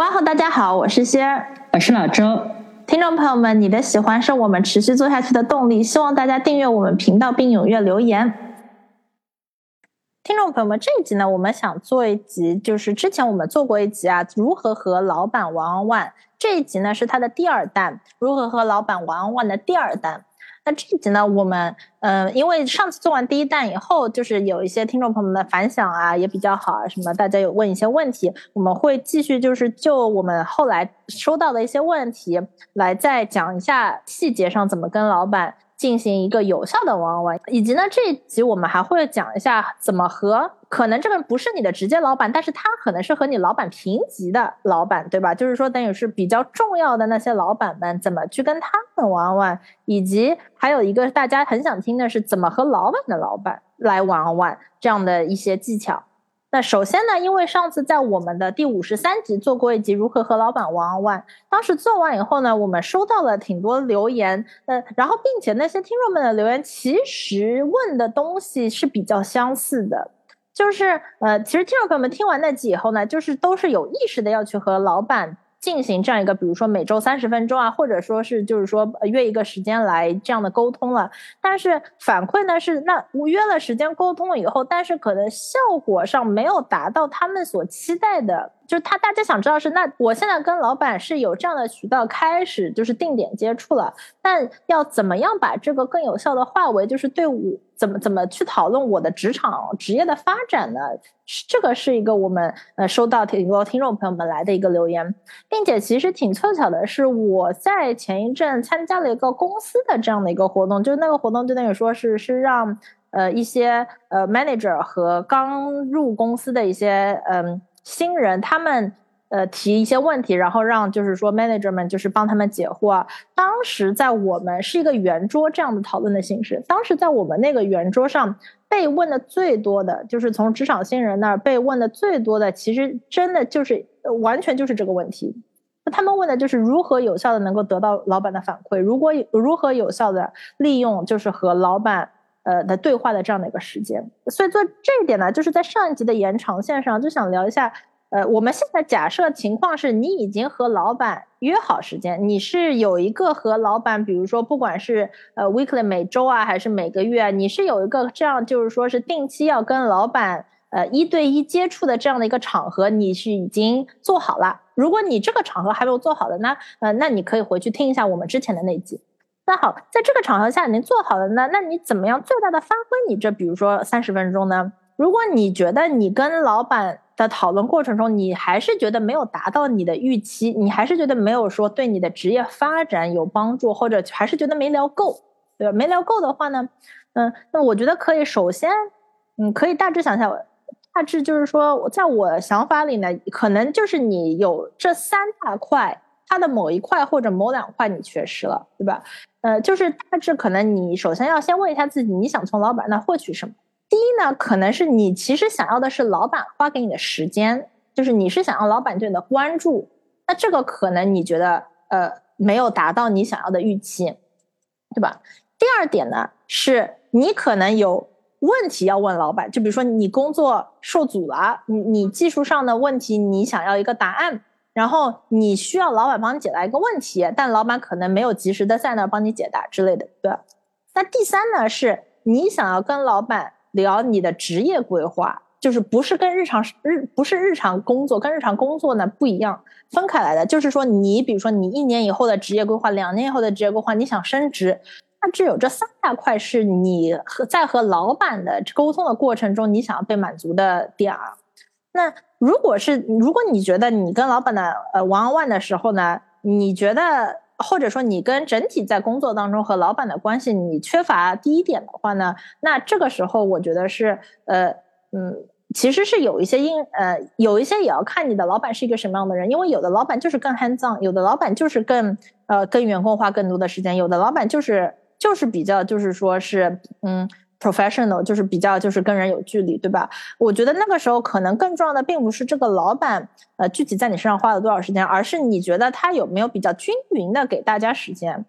哇吼！大家好，我是仙儿，我是老周。听众朋友们，你的喜欢是我们持续做下去的动力，希望大家订阅我们频道并踊跃留言。听众朋友们，这一集呢，我们想做一集，就是之前我们做过一集啊，如何和老板玩玩。这一集呢是它的第二弹，如何和老板玩玩的第二弹。那这一集呢，我们嗯，因为上次做完第一弹以后，就是有一些听众朋友们的反响啊，也比较好啊，什么大家有问一些问题，我们会继续就是就我们后来收到的一些问题来再讲一下细节上怎么跟老板。进行一个有效的玩玩，以及呢这一集我们还会讲一下怎么和可能这个不是你的直接老板，但是他可能是和你老板平级的老板，对吧？就是说等于是比较重要的那些老板们怎么去跟他们玩玩，以及还有一个大家很想听的是怎么和老板的老板来玩玩这样的一些技巧。那首先呢，因为上次在我们的第五十三集做过一集如何和老板玩玩，当时做完以后呢，我们收到了挺多留言，呃，然后并且那些听众们的留言其实问的东西是比较相似的，就是呃，其实听众朋友们听完那集以后呢，就是都是有意识的要去和老板。进行这样一个，比如说每周三十分钟啊，或者说是就是说约一个时间来这样的沟通了。但是反馈呢是，那约了时间沟通了以后，但是可能效果上没有达到他们所期待的。就是他，大家想知道是那我现在跟老板是有这样的渠道开始，就是定点接触了，但要怎么样把这个更有效的化为就是对我怎么怎么去讨论我的职场职业的发展呢？这个是一个我们呃收到挺多听众朋友们来的一个留言，并且其实挺凑巧的是，我在前一阵参加了一个公司的这样的一个活动，就是那个活动就等于说是是让呃一些呃 manager 和刚入公司的一些嗯。新人他们呃提一些问题，然后让就是说 manager 们就是帮他们解惑。当时在我们是一个圆桌这样的讨论的形式。当时在我们那个圆桌上被问的最多的就是从职场新人那儿被问的最多的，其实真的就是完全就是这个问题。那他们问的就是如何有效的能够得到老板的反馈，如果如何有效的利用就是和老板。呃的对话的这样的一个时间，所以做这一点呢，就是在上一集的延长线上，就想聊一下。呃，我们现在假设情况是你已经和老板约好时间，你是有一个和老板，比如说不管是呃 weekly 每周啊，还是每个月，啊你是有一个这样，就是说是定期要跟老板呃一对一接触的这样的一个场合，你是已经做好了。如果你这个场合还没有做好的呢，呃，那你可以回去听一下我们之前的那集。那好，在这个场合下你做好了呢，那你怎么样最大的发挥你这比如说三十分钟呢？如果你觉得你跟老板的讨论过程中，你还是觉得没有达到你的预期，你还是觉得没有说对你的职业发展有帮助，或者还是觉得没聊够，对吧？没聊够的话呢，嗯，那我觉得可以首先，嗯，可以大致想想，大致就是说，在我想法里呢，可能就是你有这三大块。它的某一块或者某两块你缺失了，对吧？呃，就是大致可能你首先要先问一下自己，你想从老板那获取什么？第一呢，可能是你其实想要的是老板花给你的时间，就是你是想要老板对你的关注，那这个可能你觉得呃没有达到你想要的预期，对吧？第二点呢，是你可能有问题要问老板，就比如说你工作受阻了，你你技术上的问题，你想要一个答案。然后你需要老板帮你解答一个问题，但老板可能没有及时的在那儿帮你解答之类的，对吧？那第三呢，是你想要跟老板聊你的职业规划，就是不是跟日常日不是日常工作，跟日常工作呢不一样，分开来的。就是说，你比如说你一年以后的职业规划，两年以后的职业规划，你想升职，那只有这三大块是你和在和老板的沟通的过程中，你想要被满足的点儿。那如果是如果你觉得你跟老板的呃玩玩的时候呢，你觉得或者说你跟整体在工作当中和老板的关系你缺乏第一点的话呢，那这个时候我觉得是呃嗯其实是有一些因呃，有一些也要看你的老板是一个什么样的人，因为有的老板就是更 hands on，有的老板就是更呃跟员工花更多的时间，有的老板就是就是比较就是说是嗯 professional，就是比较就是跟人有距离，对吧？我觉得那个时候可能更重要的并不是这个老板呃具体在你身上花了多少时间，而是你觉得他有没有比较均匀的给大家时间。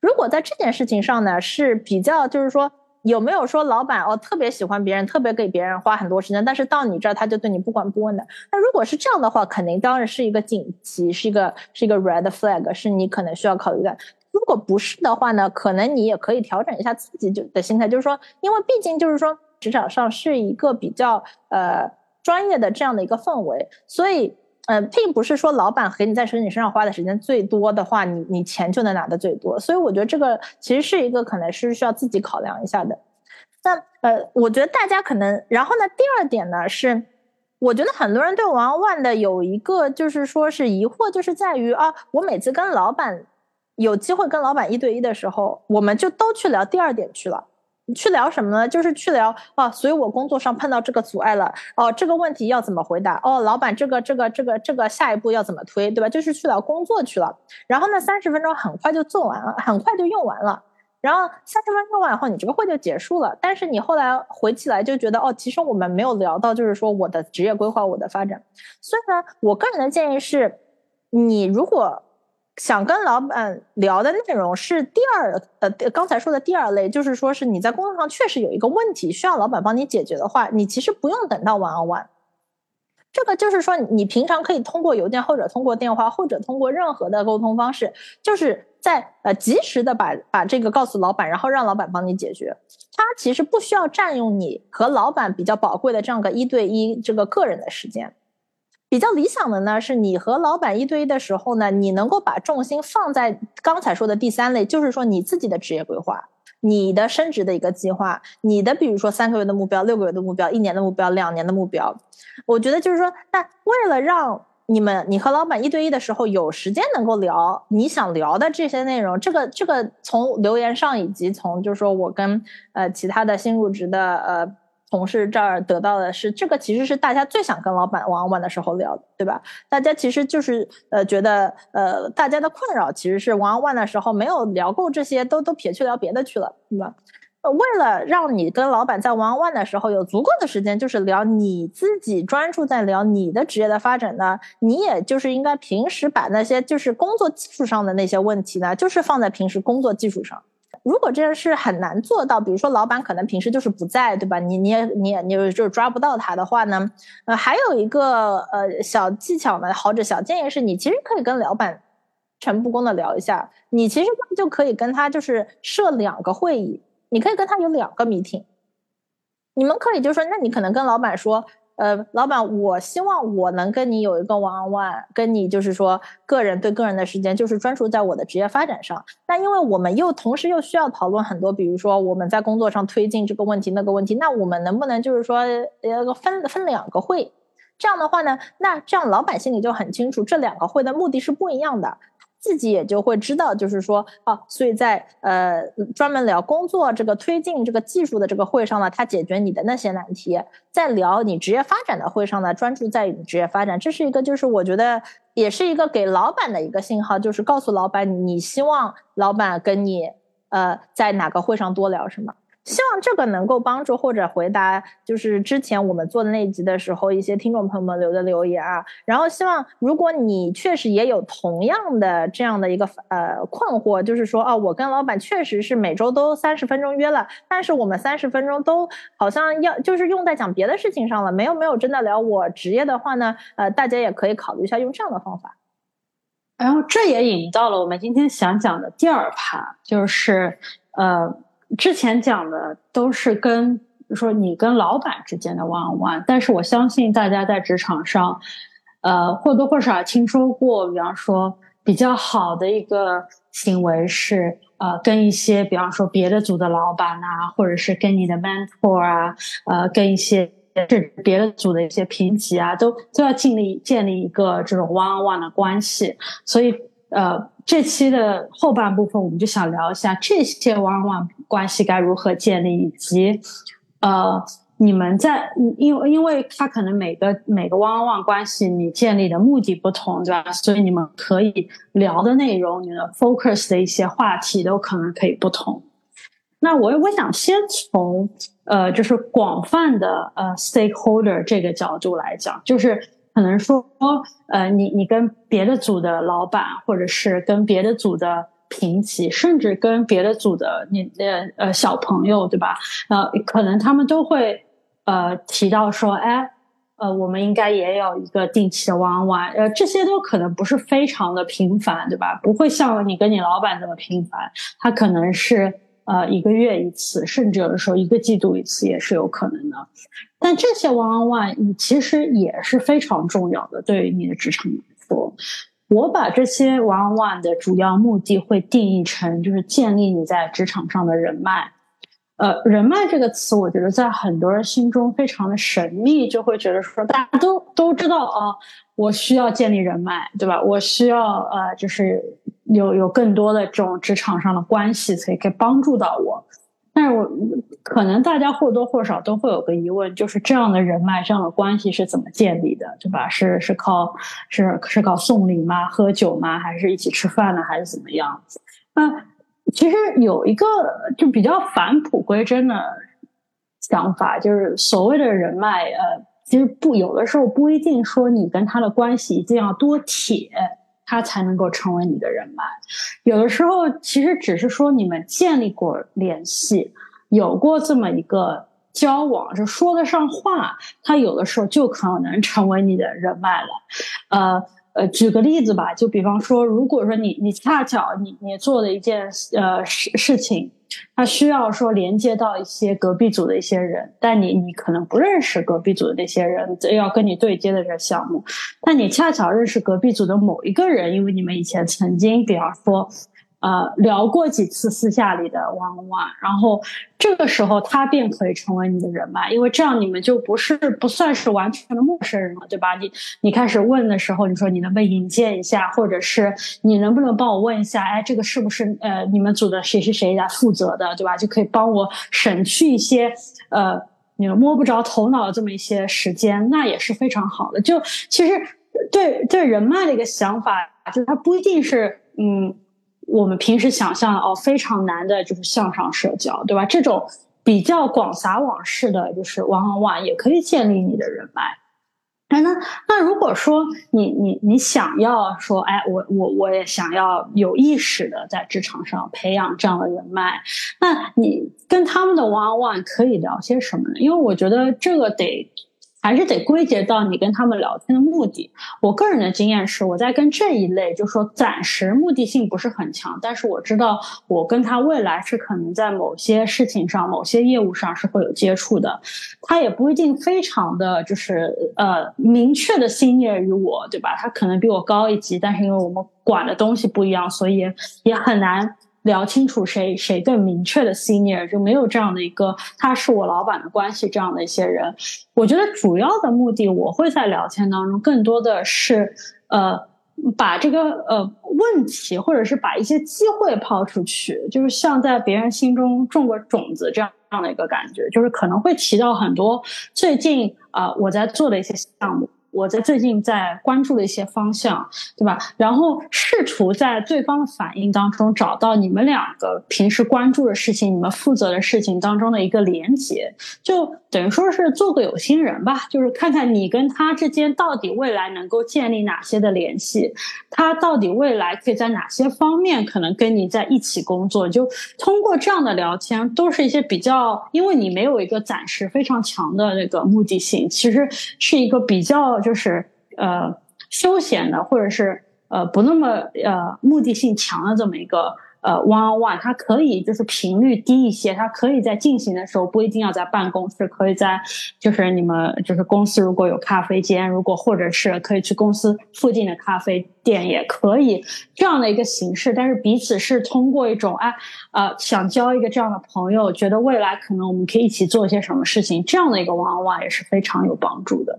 如果在这件事情上呢是比较就是说。有没有说老板哦特别喜欢别人，特别给别人花很多时间，但是到你这儿他就对你不管不问的？那如果是这样的话，肯定当然是一个紧急，是一个是一个 red flag，是你可能需要考虑的。如果不是的话呢，可能你也可以调整一下自己就的心态，就是说，因为毕竟就是说职场上是一个比较呃专业的这样的一个氛围，所以呃并不是说老板和你在身你身上花的时间最多的话，你你钱就能拿的最多。所以我觉得这个其实是一个可能是需要自己考量一下的。那呃，我觉得大家可能，然后呢，第二点呢是，我觉得很多人对王万的有一个就是说是疑惑，就是在于啊，我每次跟老板有机会跟老板一对一的时候，我们就都去聊第二点去了，去聊什么呢？就是去聊啊，所以我工作上碰到这个阻碍了，哦，这个问题要怎么回答？哦，老板这个这个这个这个下一步要怎么推，对吧？就是去聊工作去了。然后呢，三十分钟很快就做完了，很快就用完了。然后三十分钟完以后，你这个会就结束了。但是你后来回起来就觉得，哦，其实我们没有聊到，就是说我的职业规划、我的发展。所以呢，我个人的建议是，你如果想跟老板聊的内容是第二，呃，刚才说的第二类，就是说是你在工作上确实有一个问题需要老板帮你解决的话，你其实不用等到晚安晚。这个就是说，你平常可以通过邮件，或者通过电话，或者通过任何的沟通方式，就是在呃及时的把把这个告诉老板，然后让老板帮你解决。他其实不需要占用你和老板比较宝贵的这样个一对一这个个人的时间。比较理想的呢，是你和老板一对一的时候呢，你能够把重心放在刚才说的第三类，就是说你自己的职业规划。你的升职的一个计划，你的比如说三个月的目标、六个月的目标、一年的目标、两年的目标，我觉得就是说，那为了让你们你和老板一对一的时候有时间能够聊你想聊的这些内容，这个这个从留言上以及从就是说我跟呃其他的新入职的呃。同事这儿得到的是这个，其实是大家最想跟老板玩玩的时候聊的，对吧？大家其实就是呃觉得呃大家的困扰其实是玩玩的时候没有聊够这些，都都撇去聊别的去了，对吧？为了让你跟老板在玩玩的时候有足够的时间，就是聊你自己专注在聊你的职业的发展呢，你也就是应该平时把那些就是工作技术上的那些问题呢，就是放在平时工作技术上。如果这件事很难做到，比如说老板可能平时就是不在，对吧？你你也你也你就是抓不到他的话呢，呃，还有一个呃小技巧呢，或者小建议是你其实可以跟老板诚不公的聊一下，你其实就可以跟他就是设两个会议，你可以跟他有两个 meeting，你们可以就说，那你可能跟老板说。呃，老板，我希望我能跟你有一个 one on one，跟你就是说个人对个人的时间，就是专注在我的职业发展上。那因为我们又同时又需要讨论很多，比如说我们在工作上推进这个问题那个问题，那我们能不能就是说呃分分两个会？这样的话呢，那这样老板心里就很清楚，这两个会的目的是不一样的。自己也就会知道，就是说，哦，所以在呃专门聊工作这个推进这个技术的这个会上呢，他解决你的那些难题；在聊你职业发展的会上呢，专注在你职业发展。这是一个，就是我觉得也是一个给老板的一个信号，就是告诉老板你希望老板跟你呃在哪个会上多聊什么。希望这个能够帮助或者回答，就是之前我们做的那集的时候，一些听众朋友们留的留言啊。然后希望如果你确实也有同样的这样的一个呃困惑，就是说哦，我跟老板确实是每周都三十分钟约了，但是我们三十分钟都好像要就是用在讲别的事情上了，没有没有真的聊我职业的话呢，呃，大家也可以考虑一下用这样的方法。然后这也引到了我们今天想讲的第二趴，就是呃。之前讲的都是跟说你跟老板之间的 one on one，但是我相信大家在职场上，呃或多或少听说过，比方说比较好的一个行为是呃跟一些比方说别的组的老板啊，或者是跟你的 mentor 啊，呃跟一些是别的组的一些评级啊，都都要建立建立一个这种 one on one 的关系，所以呃。这期的后半部分，我们就想聊一下这些往往关系该如何建立，以及呃，你们在因为因为他可能每个每个 one on one 关系你建立的目的不同，对吧？所以你们可以聊的内容，你的 focus 的一些话题都可能可以不同。那我我想先从呃，就是广泛的呃 stakeholder 这个角度来讲，就是可能说呃，你你跟别的组的老板，或者是跟别的组的平级，甚至跟别的组的你的呃小朋友，对吧？呃，可能他们都会。呃，提到说，哎，呃，我们应该也有一个定期的玩玩，呃，这些都可能不是非常的频繁，对吧？不会像你跟你老板这么频繁，他可能是呃一个月一次，甚至有的时候一个季度一次也是有可能的。但这些玩玩其实也是非常重要的，对于你的职场来说，我把这些 one on one 的主要目的会定义成就是建立你在职场上的人脉。呃，人脉这个词，我觉得在很多人心中非常的神秘，就会觉得说大家都都知道啊，我需要建立人脉，对吧？我需要呃，就是有有更多的这种职场上的关系，才可以帮助到我。但是我可能大家或多或少都会有个疑问，就是这样的人脉、这样的关系是怎么建立的，对吧？是是靠是是靠送礼吗？喝酒吗？还是一起吃饭呢？还是怎么样？那。其实有一个就比较返璞归真的想法，就是所谓的人脉，呃，其实不有的时候不一定说你跟他的关系一定要多铁，他才能够成为你的人脉。有的时候其实只是说你们建立过联系，有过这么一个交往，就说得上话，他有的时候就可能成为你的人脉了，呃。呃，举个例子吧，就比方说，如果说你你恰巧你你做了一件呃事事情，它需要说连接到一些隔壁组的一些人，但你你可能不认识隔壁组的那些人，要跟你对接的这个项目，但你恰巧认识隔壁组的某一个人，因为你们以前曾经，比方说。呃，聊过几次私下里的 one one，然后这个时候他便可以成为你的人脉，因为这样你们就不是不算是完全的陌生人了，对吧？你你开始问的时候，你说你能不能引荐一下，或者是你能不能帮我问一下，哎，这个是不是呃你们组的谁谁谁来负责的，对吧？就可以帮我省去一些呃你摸不着头脑的这么一些时间，那也是非常好的。就其实对对人脉的一个想法，就它不一定是嗯。我们平时想象的哦，非常难的就是向上社交，对吧？这种比较广撒网式的，就是往往也可以建立你的人脉。哎，那那如果说你你你想要说，哎，我我我也想要有意识的在职场上培养这样的人脉，那你跟他们的 one on one 可以聊些什么呢？因为我觉得这个得。还是得归结到你跟他们聊天的目的。我个人的经验是，我在跟这一类，就说暂时目的性不是很强，但是我知道我跟他未来是可能在某些事情上、某些业务上是会有接触的。他也不一定非常的就是呃明确的心念于我，对吧？他可能比我高一级，但是因为我们管的东西不一样，所以也很难。聊清楚谁谁更明确的 senior 就没有这样的一个他是我老板的关系这样的一些人，我觉得主要的目的我会在聊天当中更多的是呃把这个呃问题或者是把一些机会抛出去，就是像在别人心中种个种子这样这样的一个感觉，就是可能会提到很多最近啊我在做的一些项目。我在最近在关注的一些方向，对吧？然后试图在对方的反应当中找到你们两个平时关注的事情、你们负责的事情当中的一个连接，就等于说是做个有心人吧，就是看看你跟他之间到底未来能够建立哪些的联系，他到底未来可以在哪些方面可能跟你在一起工作。就通过这样的聊天，都是一些比较，因为你没有一个暂时非常强的那个目的性，其实是一个比较。就是呃休闲的，或者是呃不那么呃目的性强的这么一个呃 one on one，它可以就是频率低一些，它可以在进行的时候不一定要在办公室，可以在就是你们就是公司如果有咖啡间，如果或者是可以去公司附近的咖啡店也可以这样的一个形式，但是彼此是通过一种哎呃想交一个这样的朋友，觉得未来可能我们可以一起做一些什么事情，这样的一个 one on one 也是非常有帮助的。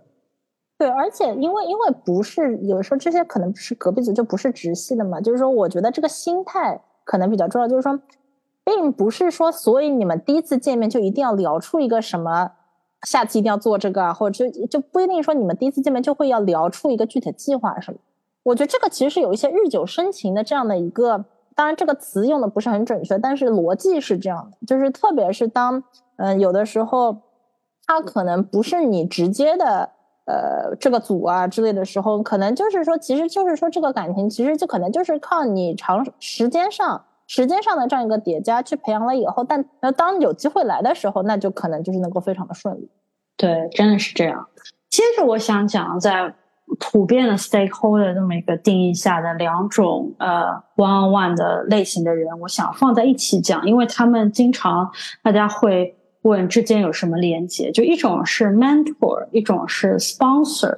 对，而且因为因为不是有时候这些可能是隔壁组就不是直系的嘛，就是说我觉得这个心态可能比较重要，就是说，并不是说所以你们第一次见面就一定要聊出一个什么下次一定要做这个啊，或者就就不一定说你们第一次见面就会要聊出一个具体计划什么。我觉得这个其实是有一些日久生情的这样的一个，当然这个词用的不是很准确，但是逻辑是这样的，就是特别是当嗯有的时候，他可能不是你直接的呃这个组啊之类的时候，可能就是说，其实就是说这个感情其实就可能就是靠你长时间上。时间上的这样一个叠加去培养了以后，但那当有机会来的时候，那就可能就是能够非常的顺利。对，真的是这样。接着我想讲，在普遍的 stakeholder 这么一个定义下的两种呃 one on one 的类型的人，我想放在一起讲，因为他们经常大家会问之间有什么连接。就一种是 mentor，一种是 sponsor。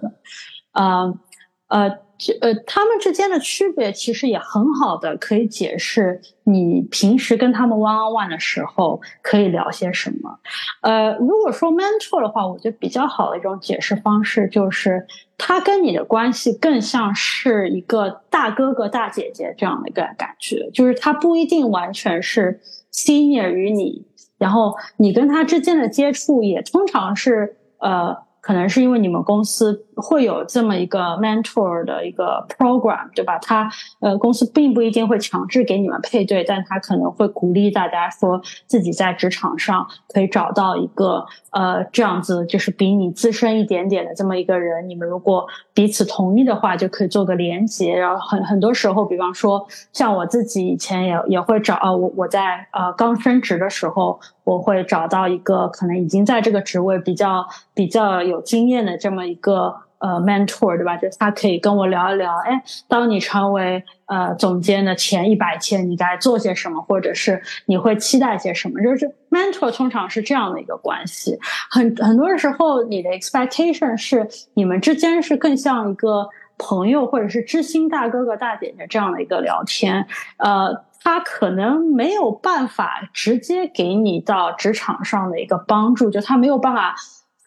呃呃。呃，他们之间的区别其实也很好的可以解释你平时跟他们 one on one 的时候可以聊些什么。呃，如果说 mentor 的话，我觉得比较好的一种解释方式就是，他跟你的关系更像是一个大哥哥大姐姐这样的一个感觉，就是他不一定完全是 senior 于你，然后你跟他之间的接触也通常是呃。可能是因为你们公司会有这么一个 mentor 的一个 program，对吧？他呃，公司并不一定会强制给你们配对，但他可能会鼓励大家说自己在职场上可以找到一个呃这样子，就是比你资深一点点的这么一个人。你们如果彼此同意的话，就可以做个连接。然后很很多时候，比方说像我自己以前也也会找啊，我我在呃刚升职的时候。我会找到一个可能已经在这个职位比较比较有经验的这么一个呃 mentor，对吧？就是他可以跟我聊一聊，哎，当你成为呃总监的前一百天，你该做些什么，或者是你会期待些什么？就是 mentor 通常是这样的一个关系。很很多时候，你的 expectation 是你们之间是更像一个朋友，或者是知心大哥哥大姐姐这样的一个聊天，呃。他可能没有办法直接给你到职场上的一个帮助，就他没有办法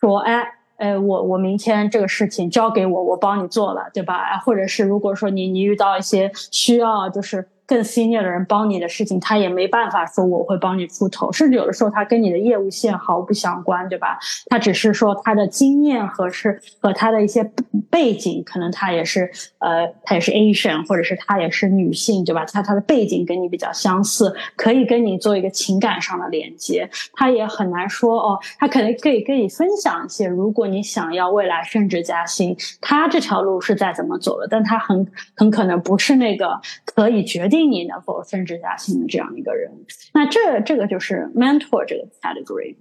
说，哎，哎，我我明天这个事情交给我，我帮你做了，对吧？或者是如果说你你遇到一些需要，就是。更 senior 的人帮你的事情，他也没办法说我会帮你出头，甚至有的时候他跟你的业务线毫不相关，对吧？他只是说他的经验和是和他的一些背景，可能他也是呃，他也是 Asian，或者是他也是女性，对吧？他他的背景跟你比较相似，可以跟你做一个情感上的连接。他也很难说哦，他可能可以跟你分享一些，如果你想要未来升职加薪，他这条路是在怎么走的，但他很很可能不是那个可以决定。你能否升职加薪的这样一个人，那这这个就是 mentor 这个 category。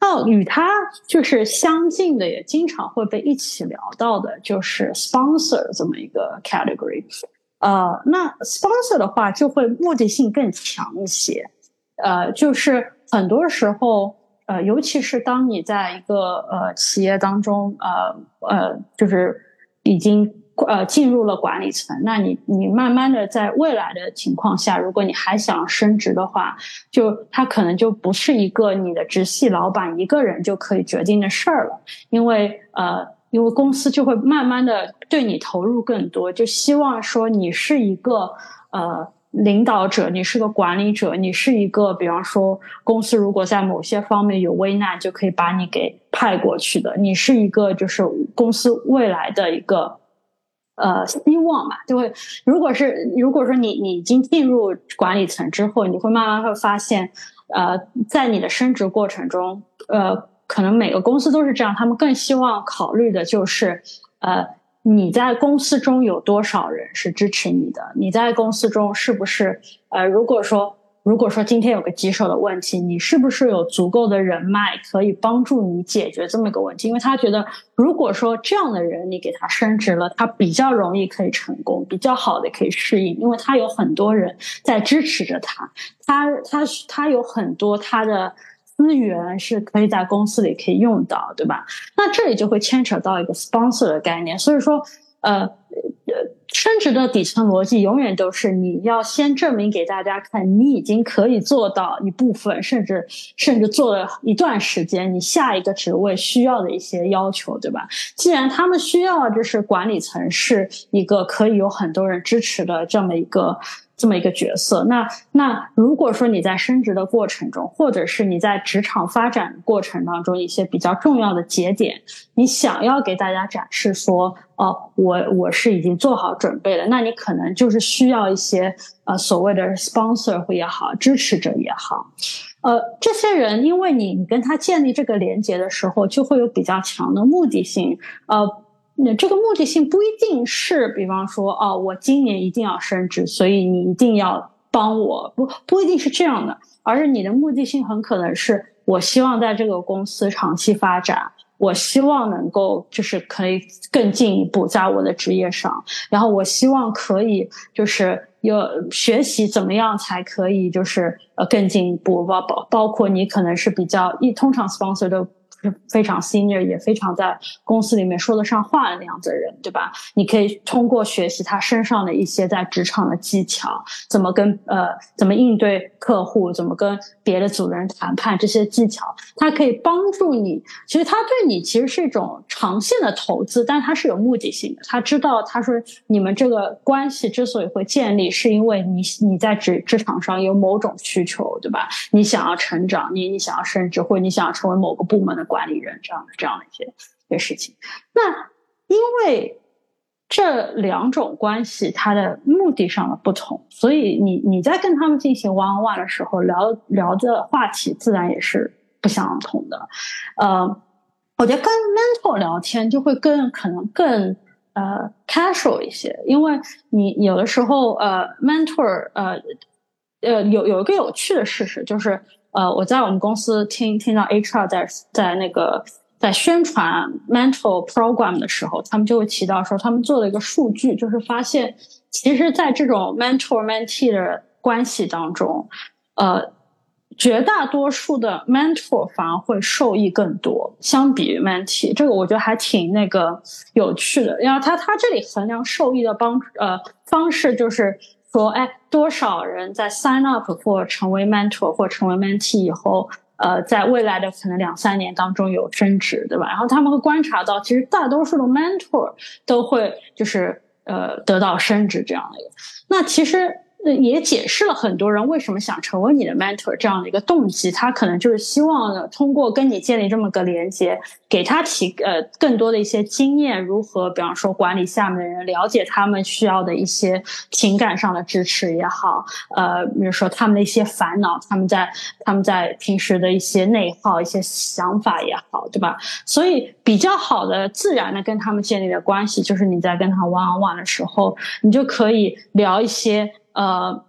那与他就是相近的，也经常会被一起聊到的，就是 sponsor 这么一个 category。呃，那 sponsor 的话就会目的性更强一些。呃，就是很多时候，呃，尤其是当你在一个呃企业当中，呃呃，就是已经。呃，进入了管理层，那你你慢慢的在未来的情况下，如果你还想升职的话，就他可能就不是一个你的直系老板一个人就可以决定的事儿了，因为呃，因为公司就会慢慢的对你投入更多，就希望说你是一个呃领导者，你是个管理者，你是一个，比方说公司如果在某些方面有危难，就可以把你给派过去的，你是一个就是公司未来的一个。呃，希望吧，就会。如果是如果说你你已经进入管理层之后，你会慢慢会发现，呃，在你的升职过程中，呃，可能每个公司都是这样，他们更希望考虑的就是，呃，你在公司中有多少人是支持你的？你在公司中是不是？呃，如果说。如果说今天有个棘手的问题，你是不是有足够的人脉可以帮助你解决这么一个问题？因为他觉得，如果说这样的人你给他升职了，他比较容易可以成功，比较好的可以适应，因为他有很多人在支持着他，他他他有很多他的资源是可以在公司里可以用到，对吧？那这里就会牵扯到一个 sponsor 的概念，所以说。呃，呃，升职的底层逻辑永远都是你要先证明给大家看，你已经可以做到一部分，甚至甚至做了一段时间，你下一个职位需要的一些要求，对吧？既然他们需要就是管理层是一个可以有很多人支持的这么一个这么一个角色。那那如果说你在升职的过程中，或者是你在职场发展过程当中一些比较重要的节点，你想要给大家展示说，哦，我我是已经做好准备了，那你可能就是需要一些呃所谓的 sponsor 也好，支持者也好。呃，这些人，因为你你跟他建立这个连接的时候，就会有比较强的目的性。呃，那这个目的性不一定是，比方说，哦，我今年一定要升职，所以你一定要帮我，不不一定是这样的，而是你的目的性很可能是我希望在这个公司长期发展。我希望能够就是可以更进一步在我的职业上，然后我希望可以就是有学习怎么样才可以就是呃更进一步，包包包括你可能是比较一通常 sponsor 的。非常 senior 也非常在公司里面说得上话的那样子的人，对吧？你可以通过学习他身上的一些在职场的技巧，怎么跟呃怎么应对客户，怎么跟别的组人谈判这些技巧，它可以帮助你。其实他对你其实是一种长线的投资，但他是有目的性的。他知道他说你们这个关系之所以会建立，是因为你你在职职场上有某种需求，对吧？你想要成长，你你想要升职，或者你想要成为某个部门的。管理人这样的这样的一些一些事情，那因为这两种关系它的目的上的不同，所以你你在跟他们进行 one on one 的时候聊聊的话题自然也是不相同的。呃，我觉得跟 mentor 聊天就会更可能更呃 casual 一些，因为你有的时候呃 mentor 呃呃有有一个有趣的事实就是。呃，我在我们公司听听到 HR 在在那个在宣传 mental program 的时候，他们就会提到说，他们做了一个数据，就是发现，其实，在这种 mentor mentee 的关系当中，呃，绝大多数的 mentor 反而会受益更多，相比于 mentee。这个我觉得还挺那个有趣的。然后他他这里衡量受益的帮呃方式就是。说，哎，多少人在 sign up 或成为 mentor 或成为 mentee 以后，呃，在未来的可能两三年当中有升职，对吧？然后他们会观察到，其实大多数的 mentor 都会就是呃得到升职这样的一个。那其实。也解释了很多人为什么想成为你的 mentor 这样的一个动机，他可能就是希望呢，通过跟你建立这么个连接，给他提呃更多的一些经验，如何比方说管理下面的人，了解他们需要的一些情感上的支持也好，呃，比如说他们的一些烦恼，他们在他们在平时的一些内耗、一些想法也好，对吧？所以比较好的自然的跟他们建立的关系，就是你在跟他 one on one 的时候，你就可以聊一些。呃，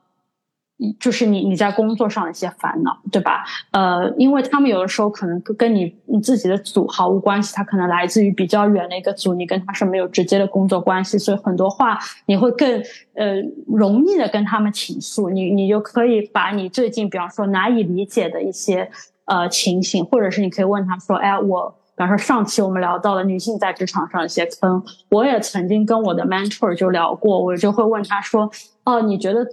就是你你在工作上的一些烦恼，对吧？呃，因为他们有的时候可能跟你你自己的组毫无关系，他可能来自于比较远的一个组，你跟他是没有直接的工作关系，所以很多话你会更呃容易的跟他们倾诉，你你就可以把你最近比方说难以理解的一些呃情形，或者是你可以问他说，哎，我。比方说，上期我们聊到了女性在职场上一些坑，我也曾经跟我的 mentor 就聊过，我就会问他说：“哦，你觉得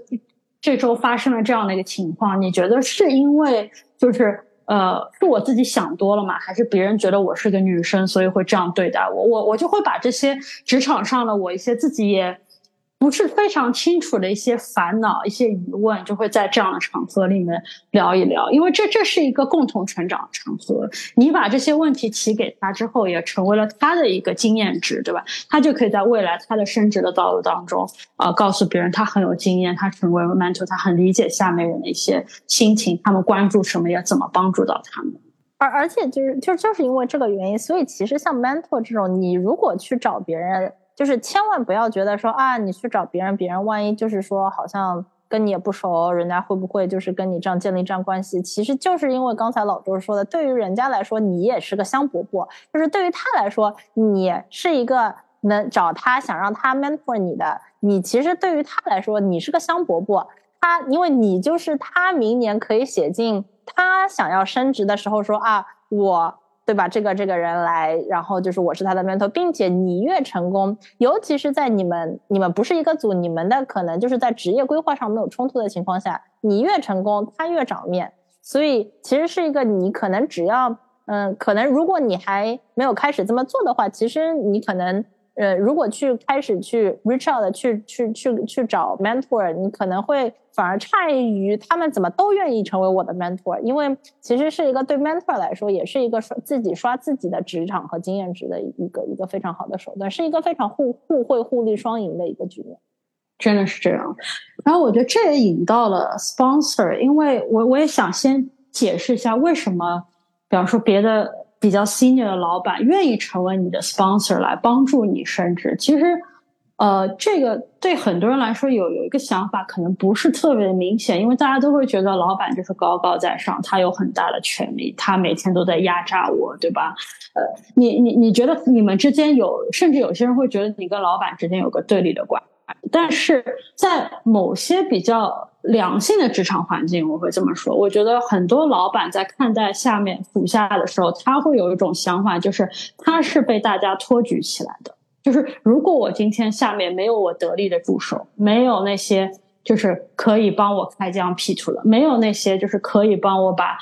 这周发生了这样的一个情况，你觉得是因为就是呃是我自己想多了吗？还是别人觉得我是个女生，所以会这样对待我？我我就会把这些职场上的我一些自己也。”不是非常清楚的一些烦恼、一些疑问，就会在这样的场合里面聊一聊，因为这这是一个共同成长的场合。你把这些问题提给他之后，也成为了他的一个经验值，对吧？他就可以在未来他的升职的道路当中，啊，告诉别人他很有经验，他成为 mentor，他很理解下面人的一些心情，他们关注什么，要怎么帮助到他们。而而且就是就就是因为这个原因，所以其实像 mentor 这种，你如果去找别人。就是千万不要觉得说啊，你去找别人，别人万一就是说好像跟你也不熟，人家会不会就是跟你这样建立这样关系？其实就是因为刚才老周说的，对于人家来说，你也是个香饽饽；就是对于他来说，你是一个能找他想让他 mentor 你的，你其实对于他来说，你是个香饽饽。他因为你就是他明年可以写进他想要升职的时候说啊，我。对吧？这个这个人来，然后就是我是他的 mentor，并且你越成功，尤其是在你们你们不是一个组，你们的可能就是在职业规划上没有冲突的情况下，你越成功，他越长面。所以其实是一个你可能只要嗯，可能如果你还没有开始这么做的话，其实你可能呃，如果去开始去 reach out 去去去去找 mentor，你可能会反而诧异于他们怎么都愿意成为我的 mentor，因为其实是一个对 mentor 来说，也是一个刷自己刷自己的职场和经验值的一个一个非常好的手段，是一个非常互互惠互利双赢的一个局面。真的是这样。然后我觉得这也引到了 sponsor，因为我我也想先解释一下为什么，比方说别的。比较 senior 的老板愿意成为你的 sponsor 来帮助你升职，其实，呃，这个对很多人来说有有一个想法，可能不是特别明显，因为大家都会觉得老板就是高高在上，他有很大的权利，他每天都在压榨我，对吧？呃，你你你觉得你们之间有，甚至有些人会觉得你跟老板之间有个对立的关。但是在某些比较良性的职场环境，我会这么说。我觉得很多老板在看待下面属下的时候，他会有一种想法，就是他是被大家托举起来的。就是如果我今天下面没有我得力的助手，没有那些就是可以帮我开疆辟土的，没有那些就是可以帮我把。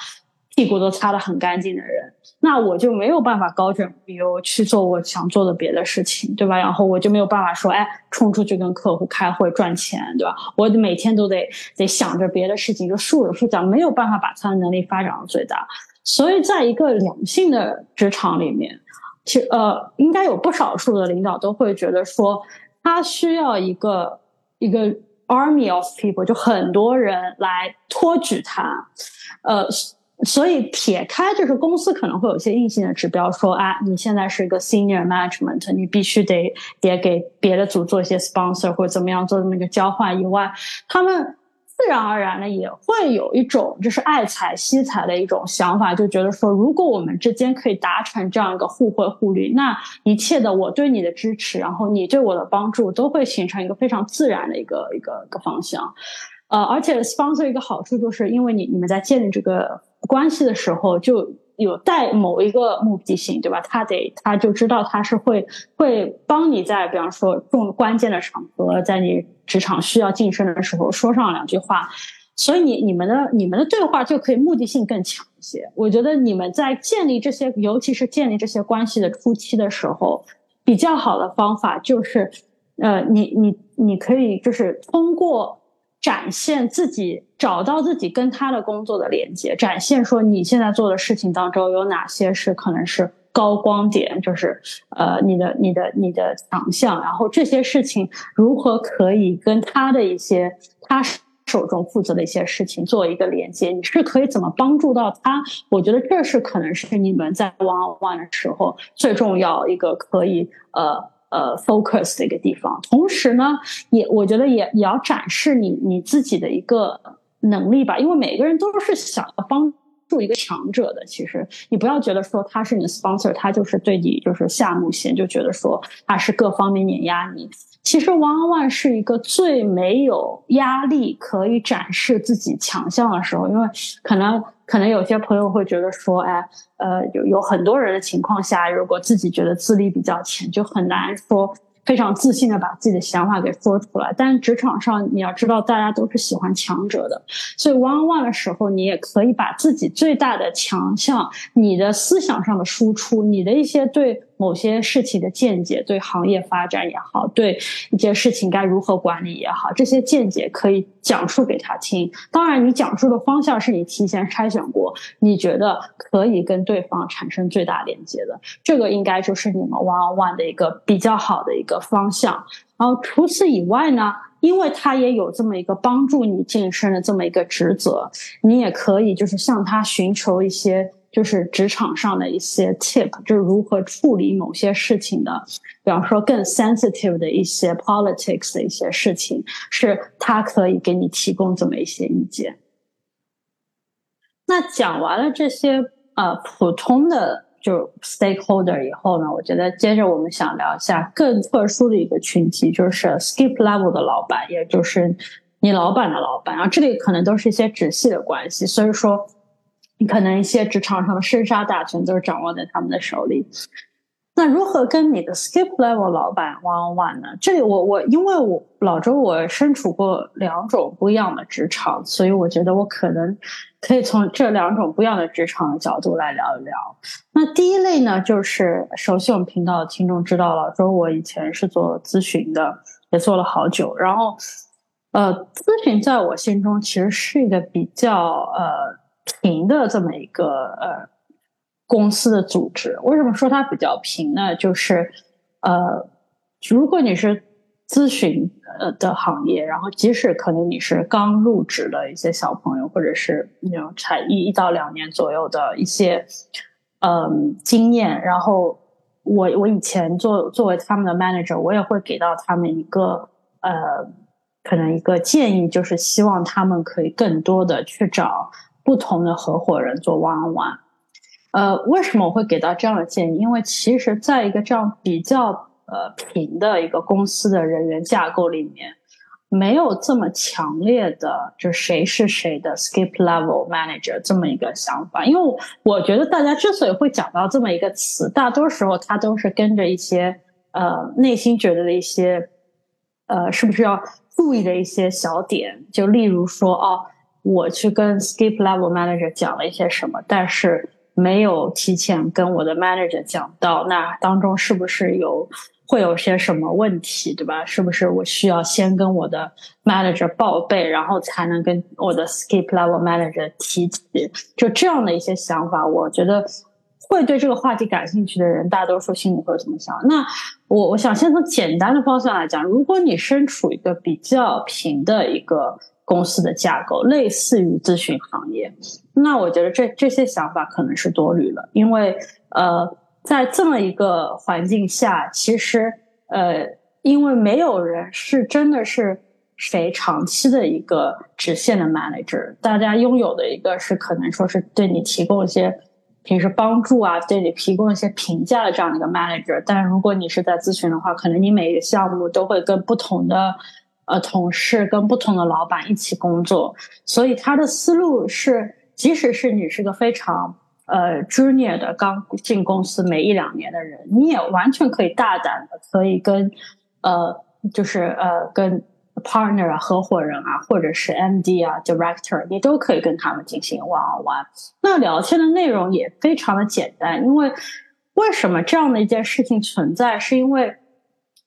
屁股都擦得很干净的人，那我就没有办法高枕无忧去做我想做的别的事情，对吧？然后我就没有办法说，哎，冲出去跟客户开会赚钱，对吧？我每天都得得想着别的事情，就竖着竖讲，没有办法把他的能力发展到最大。所以，在一个良性的职场里面，其实呃，应该有不少数的领导都会觉得说，他需要一个一个 army of people，就很多人来托举他，呃。所以撇开就是公司可能会有一些硬性的指标，说啊，你现在是一个 senior management，你必须得得给别的组做一些 sponsor 或者怎么样做这么一个交换以外，他们自然而然的也会有一种就是爱财惜财的一种想法，就觉得说，如果我们之间可以达成这样一个互惠互利，那一切的我对你的支持，然后你对我的帮助，都会形成一个非常自然的一个一个一个方向。呃，而且 sponsor 一个好处就是因为你你们在建立这个。关系的时候就有带某一个目的性，对吧？他得他就知道他是会会帮你在，比方说重关键的场合，在你职场需要晋升的时候说上两句话，所以你你们的你们的对话就可以目的性更强一些。我觉得你们在建立这些，尤其是建立这些关系的初期的时候，比较好的方法就是，呃，你你你可以就是通过。展现自己，找到自己跟他的工作的连接，展现说你现在做的事情当中有哪些是可能是高光点，就是呃你的你的你的强项，然后这些事情如何可以跟他的一些他手中负责的一些事情做一个连接，你是可以怎么帮助到他？我觉得这是可能是你们在 one on one 的时候最重要一个可以呃。呃，focus 的一个地方，同时呢，也我觉得也也要展示你你自己的一个能力吧，因为每个人都是想要帮助一个强者的。其实你不要觉得说他是你的 sponsor，他就是对你就是下目线，就觉得说他是各方面碾压你。其实 One One 是一个最没有压力可以展示自己强项的时候，因为可能。可能有些朋友会觉得说，哎，呃，有有很多人的情况下，如果自己觉得资历比较浅，就很难说。非常自信的把自己的想法给说出来，但职场上你要知道，大家都是喜欢强者的，所以 one one 的时候，你也可以把自己最大的强项，你的思想上的输出，你的一些对某些事情的见解，对行业发展也好，对一件事情该如何管理也好，这些见解可以讲述给他听。当然，你讲述的方向是你提前筛选过，你觉得可以跟对方产生最大连接的，这个应该就是你们 one one 的一个比较好的一。个方向，然后除此以外呢，因为他也有这么一个帮助你晋升的这么一个职责，你也可以就是向他寻求一些就是职场上的一些 tip，就是如何处理某些事情的，比方说更 sensitive 的一些 politics 的一些事情，是他可以给你提供这么一些意见。那讲完了这些呃普通的。就 stakeholder 以后呢，我觉得接着我们想聊一下更特殊的一个群体，就是 skip level 的老板，也就是你老板的老板。然后这里可能都是一些直系的关系，所以说你可能一些职场上的生杀大权都是掌握在他们的手里。那如何跟你的 skip level 老板 one on one 呢？这里我我因为我老周我身处过两种不一样的职场，所以我觉得我可能可以从这两种不一样的职场的角度来聊一聊。那第一类呢，就是熟悉我们频道的听众知道，老周我以前是做咨询的，也做了好久。然后，呃，咨询在我心中其实是一个比较呃平的这么一个呃。公司的组织为什么说它比较平呢？就是，呃，如果你是咨询呃的行业，然后即使可能你是刚入职的一些小朋友，或者是那种才一一到两年左右的一些嗯经验，然后我我以前做作为他们的 manager，我也会给到他们一个呃可能一个建议，就是希望他们可以更多的去找不同的合伙人做 one on one。呃，为什么我会给到这样的建议？因为其实，在一个这样比较呃平的一个公司的人员架构里面，没有这么强烈的就谁是谁的 skip level manager 这么一个想法。因为我觉得大家之所以会讲到这么一个词，大多时候它都是跟着一些呃内心觉得的一些呃是不是要注意的一些小点，就例如说哦，我去跟 skip level manager 讲了一些什么，但是。没有提前跟我的 manager 讲到，那当中是不是有会有些什么问题，对吧？是不是我需要先跟我的 manager 报备，然后才能跟我的 skip level manager 提起？就这样的一些想法，我觉得会对这个话题感兴趣的人，大多数心里会怎么想？那我我想先从简单的方向来讲，如果你身处一个比较平的一个。公司的架构类似于咨询行业，那我觉得这这些想法可能是多虑了，因为呃，在这么一个环境下，其实呃，因为没有人是真的是谁长期的一个直线的 manager，大家拥有的一个是可能说是对你提供一些平时帮助啊，对你提供一些评价的这样的一个 manager，但如果你是在咨询的话，可能你每一个项目都会跟不同的。呃，同事跟不同的老板一起工作，所以他的思路是，即使是你是个非常呃 junior 的刚进公司没一两年的人，你也完全可以大胆的可以跟呃，就是呃跟 partner 啊、合伙人啊，或者是 MD 啊、director，你都可以跟他们进行 one on one。那聊天的内容也非常的简单，因为为什么这样的一件事情存在，是因为。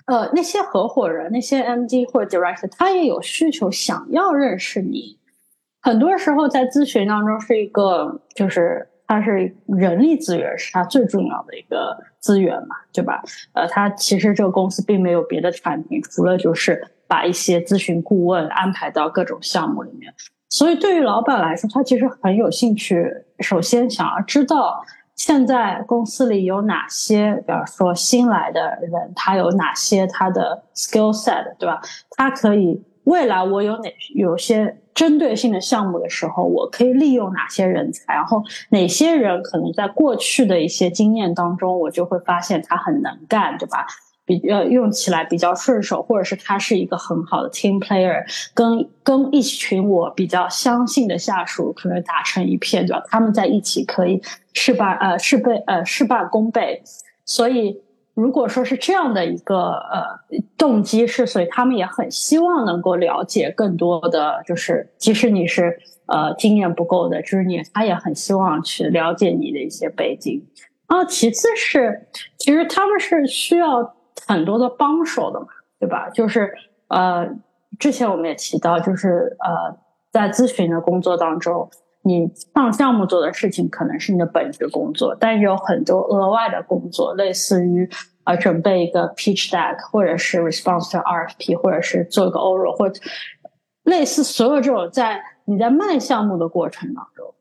呃，那些合伙人、那些 MD 或者 Director，他也有需求，想要认识你。很多时候在咨询当中是一个，就是他是人力资源是他最重要的一个资源嘛，对吧？呃，他其实这个公司并没有别的产品，除了就是把一些咨询顾问安排到各种项目里面。所以对于老板来说，他其实很有兴趣，首先想要知道。现在公司里有哪些，比方说新来的人，他有哪些他的 skill set，对吧？他可以未来我有哪有些针对性的项目的时候，我可以利用哪些人才？然后哪些人可能在过去的一些经验当中，我就会发现他很能干，对吧？比较用起来比较顺手，或者是他是一个很好的 team player，跟跟一群我比较相信的下属可能打成一片，对吧？他们在一起可以事半呃事倍呃事半功倍。所以如果说是这样的一个呃动机是，所以他们也很希望能够了解更多的，就是即使你是呃经验不够的就是你他也很希望去了解你的一些背景。然后其次是，其实他们是需要。很多的帮手的嘛，对吧？就是呃，之前我们也提到，就是呃，在咨询的工作当中，你上项目做的事情可能是你的本职工作，但是有很多额外的工作，类似于呃，准备一个 pitch deck，或者是 response to RFP，或者是做一个 oral，或者类似所有这种在你在卖项目的过程当中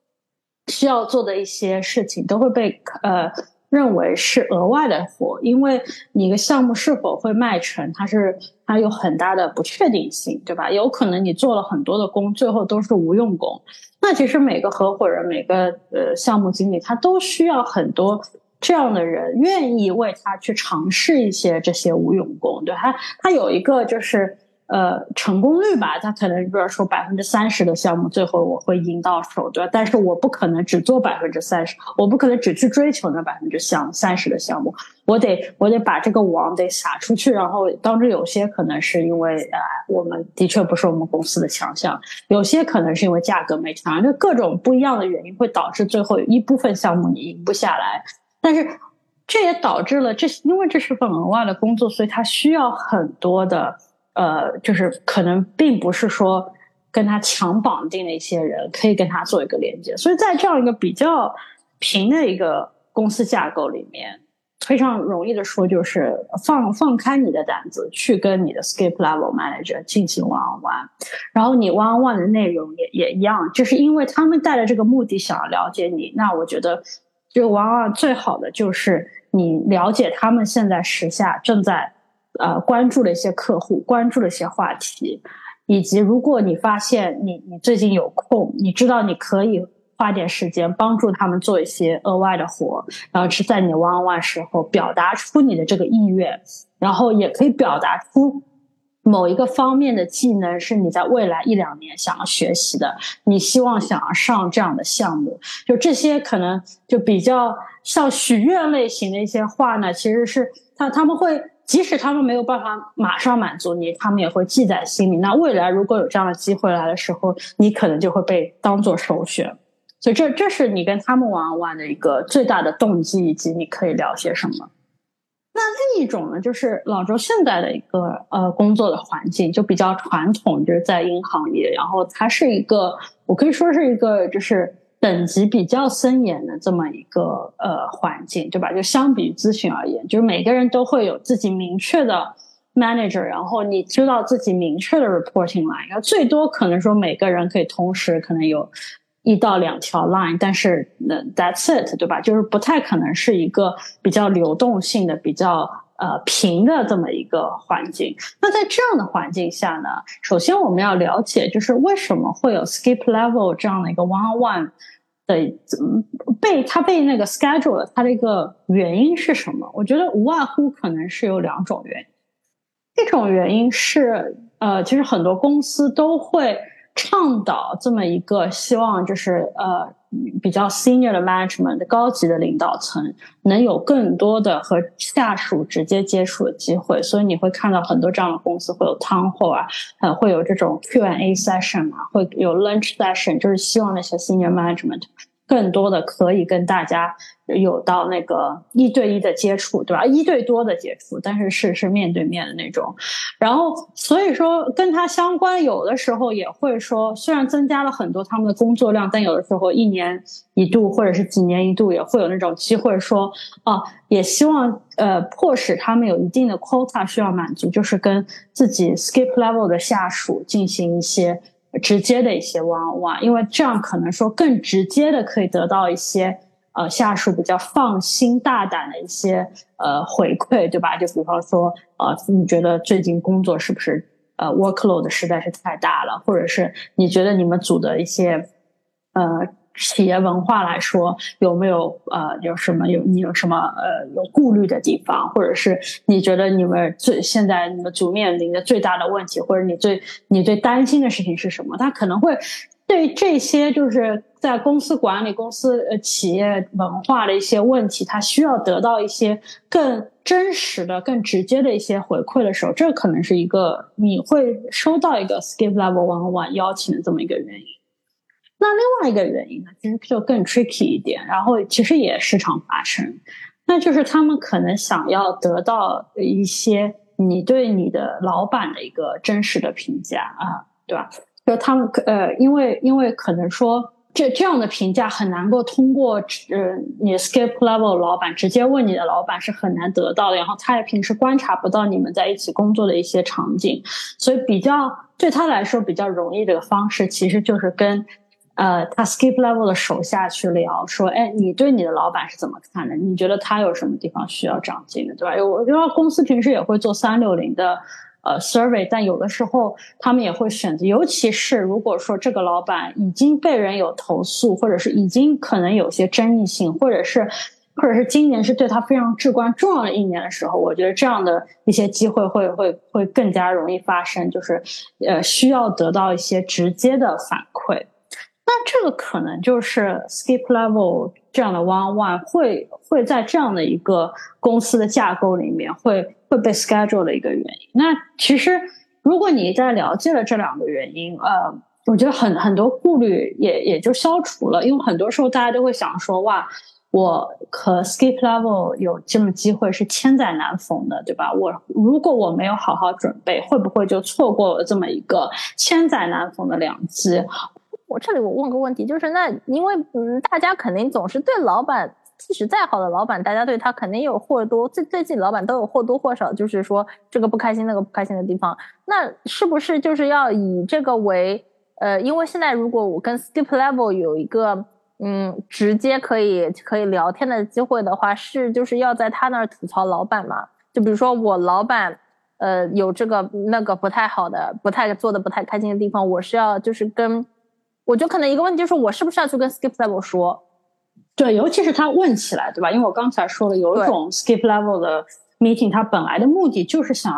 需要做的一些事情，都会被呃。认为是额外的活，因为你一个项目是否会卖成，它是它有很大的不确定性，对吧？有可能你做了很多的工，最后都是无用功。那其实每个合伙人、每个呃项目经理，他都需要很多这样的人，愿意为他去尝试一些这些无用功。对他，他有一个就是呃成功率吧，他可能比如说百分之三十的项目最后我会赢到手，对吧？但是我不可能只做百分之三十，我不可能只去追求那百分之项三十的项目，我得我得把这个网得撒出去，然后当中有些可能是因为啊，我们的确不是我们公司的强项，有些可能是因为价格没谈，就各种不一样的原因会导致最后一部分项目你赢不下来，但是。这也导致了这，因为这是份额外的工作，所以他需要很多的，呃，就是可能并不是说跟他强绑定的一些人可以跟他做一个连接，所以在这样一个比较平的一个公司架构里面，非常容易的说就是放放开你的胆子去跟你的 skip level manager 进行 one on one，然后你 one on one 的内容也也一样，就是因为他们带着这个目的想要了解你，那我觉得。就往往最好的就是你了解他们现在时下正在呃关注的一些客户，关注的一些话题，以及如果你发现你你最近有空，你知道你可以花点时间帮助他们做一些额外的活，然后是在你 one one 时候表达出你的这个意愿，然后也可以表达出。某一个方面的技能是你在未来一两年想要学习的，你希望想要上这样的项目，就这些可能就比较像许愿类型的一些话呢，其实是他他们会，即使他们没有办法马上满足你，他们也会记在心里。那未来如果有这样的机会来的时候，你可能就会被当做首选。所以这这是你跟他们玩玩的一个最大的动机，以及你可以聊些什么。那另一种呢，就是老周现在的一个呃工作的环境就比较传统，就是在银行业，然后它是一个我可以说是一个就是等级比较森严的这么一个呃环境，对吧？就相比于咨询而言，就是每个人都会有自己明确的 manager，然后你知道自己明确的 reporting line，然后最多可能说每个人可以同时可能有。一到两条 line，但是那 that's it，对吧？就是不太可能是一个比较流动性的、比较呃平的这么一个环境。那在这样的环境下呢，首先我们要了解，就是为什么会有 skip level 这样的一个 one on one 的被它被那个 schedule 了，它的一个原因是什么？我觉得无外乎可能是有两种原因，一种原因是呃，其实很多公司都会。倡导这么一个希望，就是呃比较 senior 的 management 高级的领导层能有更多的和下属直接接触的机会，所以你会看到很多这样的公司会有 town hall 啊，呃会有这种 Q&A session 啊，会有 lunch session，就是希望那些 senior management 更多的可以跟大家。有到那个一对一的接触，对吧？一对多的接触，但是是是面对面的那种。然后所以说跟他相关，有的时候也会说，虽然增加了很多他们的工作量，但有的时候一年一度或者是几年一度也会有那种机会说，啊，也希望呃迫使他们有一定的 quota 需要满足，就是跟自己 skip level 的下属进行一些直接的一些 one on one，因为这样可能说更直接的可以得到一些。呃，下属比较放心大胆的一些呃回馈，对吧？就比方说，呃，你觉得最近工作是不是呃 workload 实在是太大了，或者是你觉得你们组的一些呃企业文化来说有没有呃有什么有你有什么呃有顾虑的地方，或者是你觉得你们最现在你们组面临的最大的问题，或者你最你最担心的事情是什么？他可能会。对这些就是在公司管理、公司呃企业文化的一些问题，他需要得到一些更真实的、更直接的一些回馈的时候，这可能是一个你会收到一个 skip level one on one 邀请的这么一个原因。那另外一个原因呢，其实就更 tricky 一点，然后其实也时常发生，那就是他们可能想要得到一些你对你的老板的一个真实的评价啊，对吧？就他们呃，因为因为可能说这这样的评价很难够通过呃你 skip level 老板直接问你的老板是很难得到的，然后他也平时观察不到你们在一起工作的一些场景，所以比较对他来说比较容易的方式，其实就是跟呃他 skip level 的手下去聊，说哎，你对你的老板是怎么看的？你觉得他有什么地方需要长进的，对吧？我因为公司平时也会做三六零的。呃，survey，但有的时候他们也会选择，尤其是如果说这个老板已经被人有投诉，或者是已经可能有些争议性，或者是或者是今年是对他非常至关重要的一年的时候，我觉得这样的一些机会会会会更加容易发生，就是呃需要得到一些直接的反馈。那这个可能就是 skip level 这样的 one one 会会在这样的一个公司的架构里面会会被 schedule 的一个原因。那其实如果你在了解了这两个原因，呃，我觉得很很多顾虑也也就消除了，因为很多时候大家都会想说，哇。我和 skip level 有这么机会是千载难逢的，对吧？我如果我没有好好准备，会不会就错过了这么一个千载难逢的良机？我这里我问个问题，就是那因为嗯，大家肯定总是对老板，即使再好的老板，大家对他肯定有或多最最近老板都有或多或少，就是说这个不开心那个不开心的地方。那是不是就是要以这个为呃？因为现在如果我跟 skip level 有一个。嗯，直接可以可以聊天的机会的话，是就是要在他那儿吐槽老板嘛？就比如说我老板，呃，有这个那个不太好的、不太做的不太开心的地方，我是要就是跟，我就可能一个问题就是我是不是要去跟 skip level 说？对，尤其是他问起来，对吧？因为我刚才说了，有一种 skip level 的 meeting，他本来的目的就是想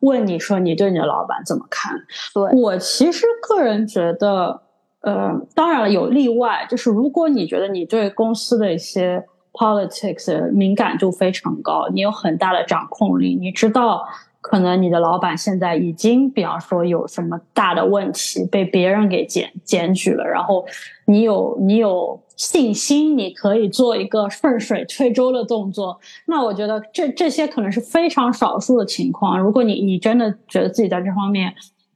问你说你对你的老板怎么看？对我其实个人觉得。呃，当然了，有例外，就是如果你觉得你对公司的一些 politics 敏感度非常高，你有很大的掌控力，你知道可能你的老板现在已经，比方说有什么大的问题被别人给检检举了，然后你有你有信心，你可以做一个顺水推舟的动作，那我觉得这这些可能是非常少数的情况。如果你你真的觉得自己在这方面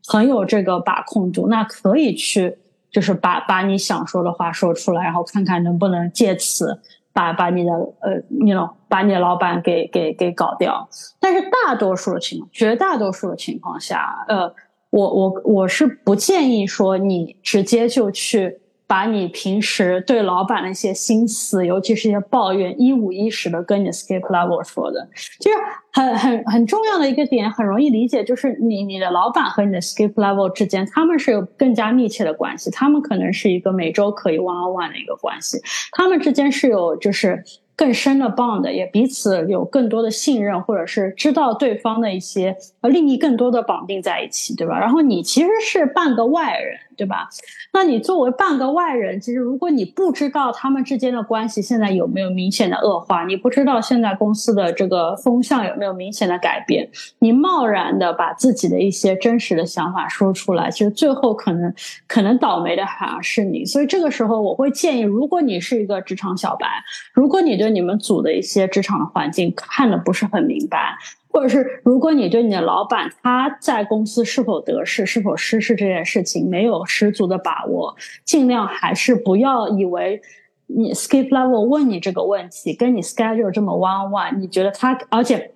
很有这个把控度，那可以去。就是把把你想说的话说出来，然后看看能不能借此把把你的呃，你老把你的老板给给给搞掉。但是大多数的情况，绝大多数的情况下，呃，我我我是不建议说你直接就去。把你平时对老板的一些心思，尤其是一些抱怨，一五一十的跟你 skip level 说的，就是很很很重要的一个点，很容易理解，就是你你的老板和你的 skip level 之间，他们是有更加密切的关系，他们可能是一个每周可以 one on one 的一个关系，他们之间是有就是。更深的 bond，也彼此有更多的信任，或者是知道对方的一些呃利益更多的绑定在一起，对吧？然后你其实是半个外人，对吧？那你作为半个外人，其实如果你不知道他们之间的关系现在有没有明显的恶化，你不知道现在公司的这个风向有没有明显的改变，你贸然的把自己的一些真实的想法说出来，其实最后可能可能倒霉的还是你。所以这个时候，我会建议，如果你是一个职场小白，如果你对你们组的一些职场的环境看的不是很明白，或者是如果你对你的老板他在公司是否得势、是否失势这件事情没有十足的把握，尽量还是不要以为你 skip level 问你这个问题，跟你 schedule 这么 one one，你觉得他，而且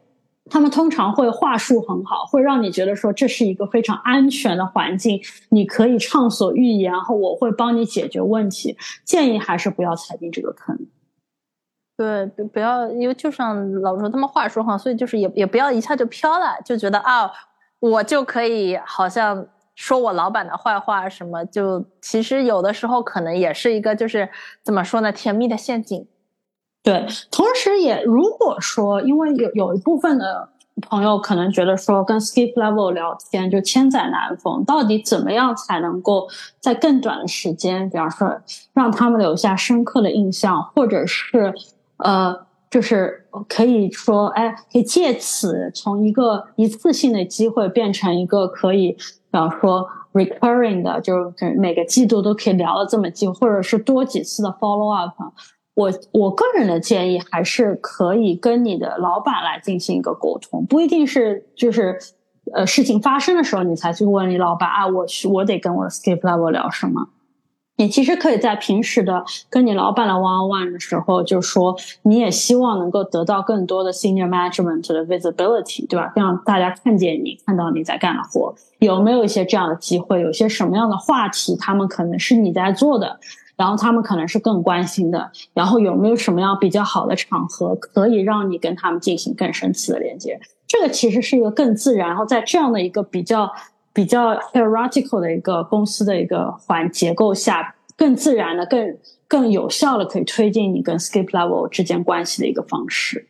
他们通常会话术很好，会让你觉得说这是一个非常安全的环境，你可以畅所欲言，然后我会帮你解决问题。建议还是不要踩进这个坑。对，不不要，因为就像老说他们话说哈，所以就是也也不要一下就飘了，就觉得啊，我就可以好像说我老板的坏话什么，就其实有的时候可能也是一个就是怎么说呢，甜蜜的陷阱。对，同时也如果说，因为有有一部分的朋友可能觉得说跟 skip level 聊天就千载难逢，到底怎么样才能够在更短的时间，比方说让他们留下深刻的印象，或者是。呃，就是可以说，哎，可以借此从一个一次性的机会变成一个可以，比方说 recurring 的，就是每个季度都可以聊的这么近，或者是多几次的 follow up。我我个人的建议还是可以跟你的老板来进行一个沟通，不一定是就是呃事情发生的时候你才去问你老板啊，我我得跟我的 skip level 聊什么。你其实可以在平时的跟你老板的 one on one 的时候，就说你也希望能够得到更多的 senior management 的 visibility，对吧？让大家看见你，看到你在干的活，有没有一些这样的机会？有些什么样的话题，他们可能是你在做的，然后他们可能是更关心的，然后有没有什么样比较好的场合，可以让你跟他们进行更深次的连接？这个其实是一个更自然，然后在这样的一个比较。比较 hierarchical 的一个公司的一个环结构下，更自然的、更更有效的可以推进你跟 skip level 之间关系的一个方式。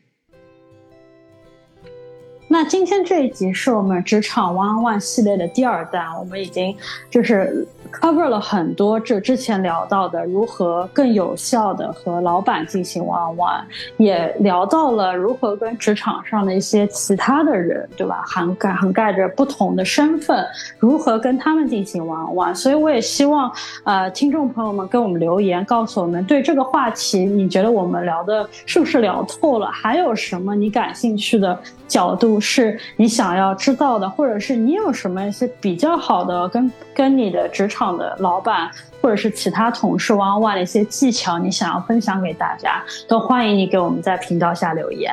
那今天这一集是我们职场 One One 系列的第二弹，我们已经就是 cover 了很多这之前聊到的如何更有效的和老板进行 One on One，也聊到了如何跟职场上的一些其他的人，对吧？涵盖涵盖着不同的身份，如何跟他们进行 One on One。所以我也希望呃听众朋友们给我们留言，告诉我们对这个话题你觉得我们聊的是不是聊透了？还有什么你感兴趣的？角度是你想要知道的，或者是你有什么一些比较好的跟跟你的职场的老板或者是其他同事往往的一些技巧，你想要分享给大家，都欢迎你给我们在频道下留言。